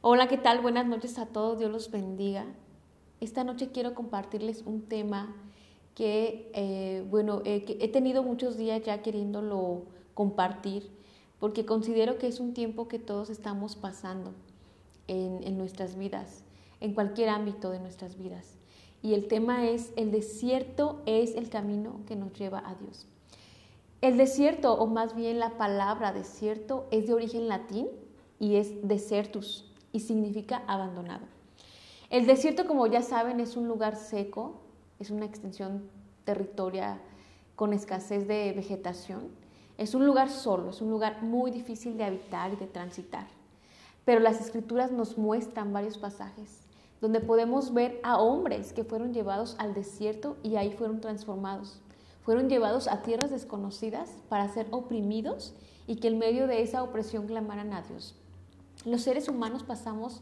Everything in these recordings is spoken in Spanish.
Hola, ¿qué tal? Buenas noches a todos, Dios los bendiga. Esta noche quiero compartirles un tema que, eh, bueno, eh, he tenido muchos días ya queriéndolo compartir porque considero que es un tiempo que todos estamos pasando en, en nuestras vidas, en cualquier ámbito de nuestras vidas. Y el tema es, el desierto es el camino que nos lleva a Dios. El desierto, o más bien la palabra desierto, es de origen latín y es desertus, y significa abandonado. El desierto, como ya saben, es un lugar seco, es una extensión territoria con escasez de vegetación. Es un lugar solo, es un lugar muy difícil de habitar y de transitar. Pero las escrituras nos muestran varios pasajes donde podemos ver a hombres que fueron llevados al desierto y ahí fueron transformados. Fueron llevados a tierras desconocidas para ser oprimidos y que en medio de esa opresión clamaran a Dios. Los seres humanos pasamos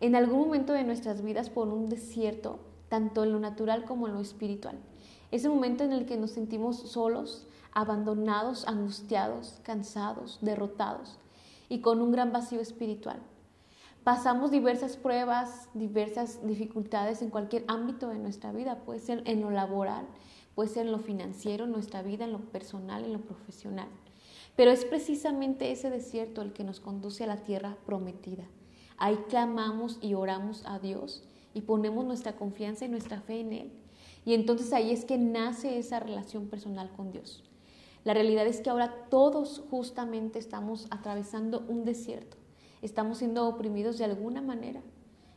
en algún momento de nuestras vidas por un desierto, tanto en lo natural como en lo espiritual. Es el momento en el que nos sentimos solos, abandonados, angustiados, cansados, derrotados y con un gran vacío espiritual. Pasamos diversas pruebas, diversas dificultades en cualquier ámbito de nuestra vida, puede ser en lo laboral, puede ser en lo financiero, en nuestra vida, en lo personal, en lo profesional. Pero es precisamente ese desierto el que nos conduce a la tierra prometida. Ahí clamamos y oramos a Dios y ponemos nuestra confianza y nuestra fe en Él. Y entonces ahí es que nace esa relación personal con Dios. La realidad es que ahora todos justamente estamos atravesando un desierto. Estamos siendo oprimidos de alguna manera.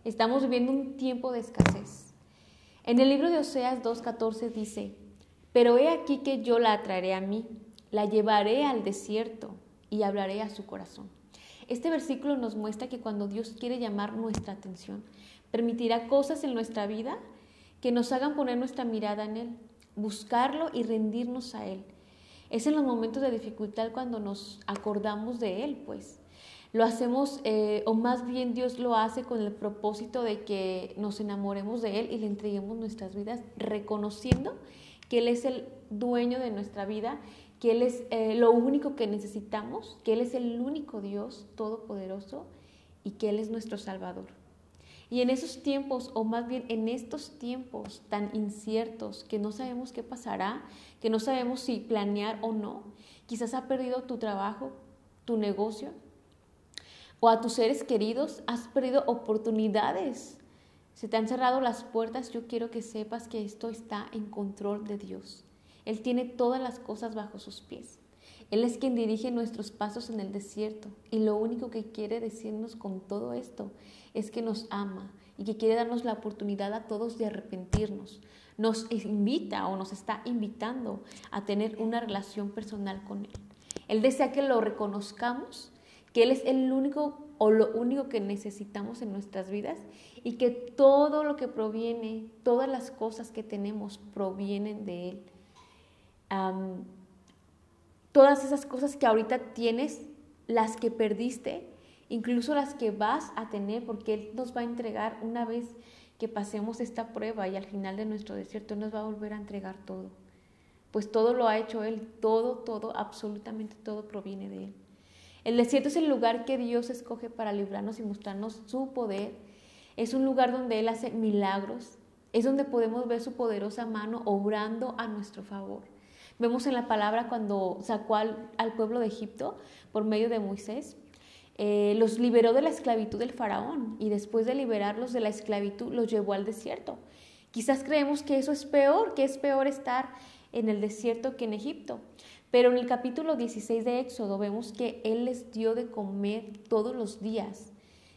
Estamos viviendo un tiempo de escasez. En el libro de Oseas 2.14 dice, pero he aquí que yo la atraeré a mí la llevaré al desierto y hablaré a su corazón. Este versículo nos muestra que cuando Dios quiere llamar nuestra atención, permitirá cosas en nuestra vida que nos hagan poner nuestra mirada en Él, buscarlo y rendirnos a Él. Es en los momentos de dificultad cuando nos acordamos de Él, pues. Lo hacemos, eh, o más bien Dios lo hace con el propósito de que nos enamoremos de Él y le entreguemos nuestras vidas, reconociendo que Él es el dueño de nuestra vida que Él es eh, lo único que necesitamos, que Él es el único Dios todopoderoso y que Él es nuestro Salvador. Y en esos tiempos, o más bien en estos tiempos tan inciertos, que no sabemos qué pasará, que no sabemos si planear o no, quizás has perdido tu trabajo, tu negocio, o a tus seres queridos, has perdido oportunidades, se te han cerrado las puertas, yo quiero que sepas que esto está en control de Dios. Él tiene todas las cosas bajo sus pies. Él es quien dirige nuestros pasos en el desierto y lo único que quiere decirnos con todo esto es que nos ama y que quiere darnos la oportunidad a todos de arrepentirnos. Nos invita o nos está invitando a tener una relación personal con Él. Él desea que lo reconozcamos, que Él es el único o lo único que necesitamos en nuestras vidas y que todo lo que proviene, todas las cosas que tenemos provienen de Él todas esas cosas que ahorita tienes, las que perdiste, incluso las que vas a tener, porque Él nos va a entregar una vez que pasemos esta prueba y al final de nuestro desierto nos va a volver a entregar todo. Pues todo lo ha hecho Él, todo, todo, absolutamente todo proviene de Él. El desierto es el lugar que Dios escoge para librarnos y mostrarnos su poder. Es un lugar donde Él hace milagros. Es donde podemos ver su poderosa mano obrando a nuestro favor. Vemos en la palabra cuando sacó al, pueblo de Egipto por medio de Moisés, eh, los liberó de la esclavitud del faraón y después de liberarlos de la esclavitud los llevó al desierto. Quizás creemos que eso es peor, que es peor estar en el desierto que en Egipto. Pero en el capítulo 16 de Éxodo vemos que Él les dio de comer todos los días.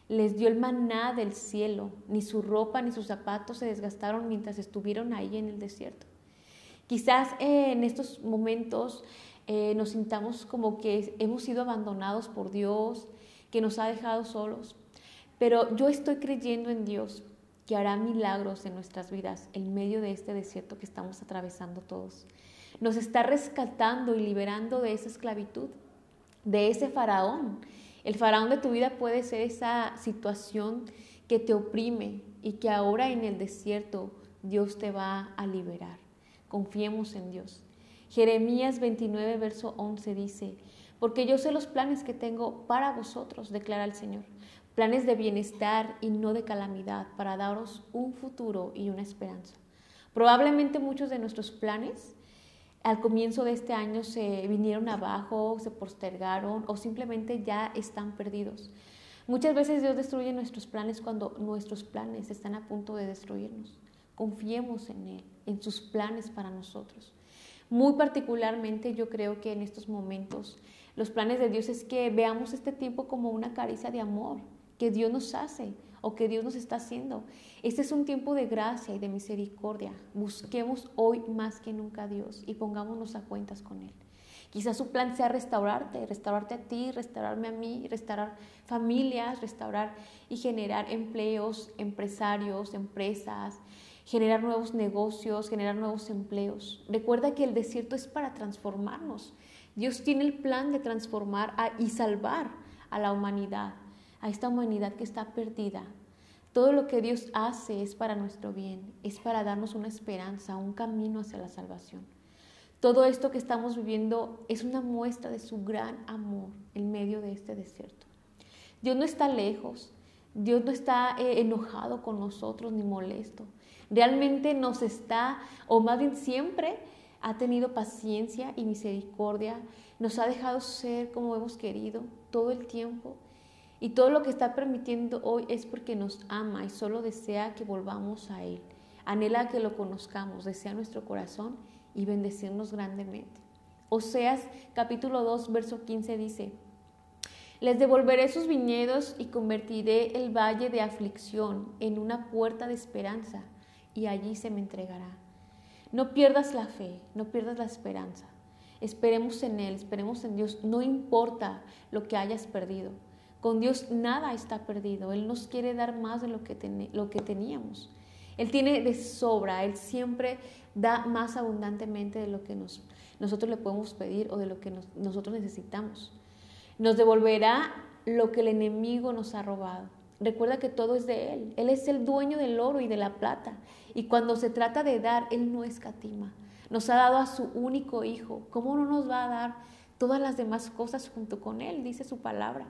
Les dio el maná del cielo. Ni su ropa ni sus zapatos se desgastaron mientras estuvieron ahí en el desierto. Quizás eh, en estos momentos eh, nos sintamos como que hemos sido abandonados por Dios, que nos ha dejado solos, pero yo estoy creyendo en Dios que hará milagros en nuestras vidas en medio de este desierto que estamos atravesando todos. Nos está rescatando y liberando de esa esclavitud, de ese faraón. El faraón de tu vida puede ser esa situación que te oprime y que ahora en el desierto Dios te va a liberar. Confiemos en Dios. Jeremías 29, verso 11 dice, porque yo sé los planes que tengo para vosotros, declara el Señor. Planes de bienestar y no de calamidad, para daros un futuro y una esperanza. Probablemente muchos de nuestros planes al comienzo de este año se vinieron abajo, se postergaron o simplemente ya están perdidos. Muchas veces Dios destruye nuestros planes cuando nuestros planes están a punto de destruirnos. Confiemos en Él, en sus planes para nosotros. Muy particularmente yo creo que en estos momentos los planes de Dios es que veamos este tiempo como una caricia de amor que Dios nos hace o que Dios nos está haciendo. Este es un tiempo de gracia y de misericordia. Busquemos hoy más que nunca a Dios y pongámonos a cuentas con Él. Quizás su plan sea restaurarte, restaurarte a ti, restaurarme a mí, restaurar familias, restaurar y generar empleos, empresarios, empresas, generar nuevos negocios, generar nuevos empleos. Recuerda que el desierto es para transformarnos. Dios tiene el plan de transformar y salvar a la humanidad, a esta humanidad que está perdida. Todo lo que Dios hace es para nuestro bien, es para darnos una esperanza, un camino hacia la salvación. Todo esto que estamos viviendo es una muestra de su gran amor en medio de este desierto. Dios no está lejos, Dios no está eh, enojado con nosotros ni molesto. Realmente nos está, o más bien siempre, ha tenido paciencia y misericordia, nos ha dejado ser como hemos querido todo el tiempo. Y todo lo que está permitiendo hoy es porque nos ama y solo desea que volvamos a Él. Anhela que lo conozcamos, desea nuestro corazón y bendecirnos grandemente. Oseas capítulo 2, verso 15 dice, les devolveré sus viñedos y convertiré el valle de aflicción en una puerta de esperanza y allí se me entregará. No pierdas la fe, no pierdas la esperanza. Esperemos en Él, esperemos en Dios, no importa lo que hayas perdido. Con Dios nada está perdido. Él nos quiere dar más de lo que, teníamos. Él tiene de sobra, Él siempre da más abundantemente de lo que nos, nosotros le podemos pedir o de lo que nosotros necesitamos. Nos devolverá lo que el enemigo nos ha robado. Recuerda que todo es de Él. Él es el dueño del oro y de la plata. Y cuando se trata de dar, Él no escatima. Nos ha dado a su único Hijo. ¿Cómo no nos va a dar todas las demás cosas junto con Él? Dice su palabra.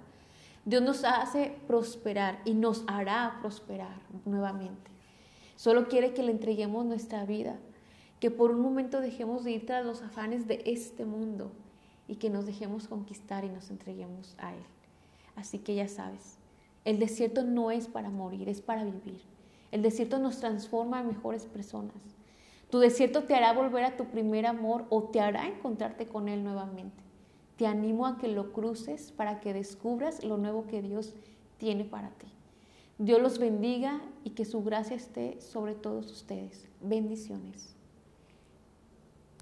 Dios nos hace prosperar y nos hará prosperar nuevamente. Solo quiere que le entreguemos nuestra vida, que por un momento dejemos de ir tras los afanes de este mundo y que nos dejemos conquistar y nos entreguemos a Él. Así que ya sabes, el desierto no es para morir, es para vivir. El desierto nos transforma en mejores personas. Tu desierto te hará volver a tu primer amor o te hará encontrarte con Él nuevamente. Te animo a que lo cruces para que descubras lo nuevo que Dios tiene para ti. Dios los bendiga y que su gracia esté sobre todos ustedes. Bendiciones.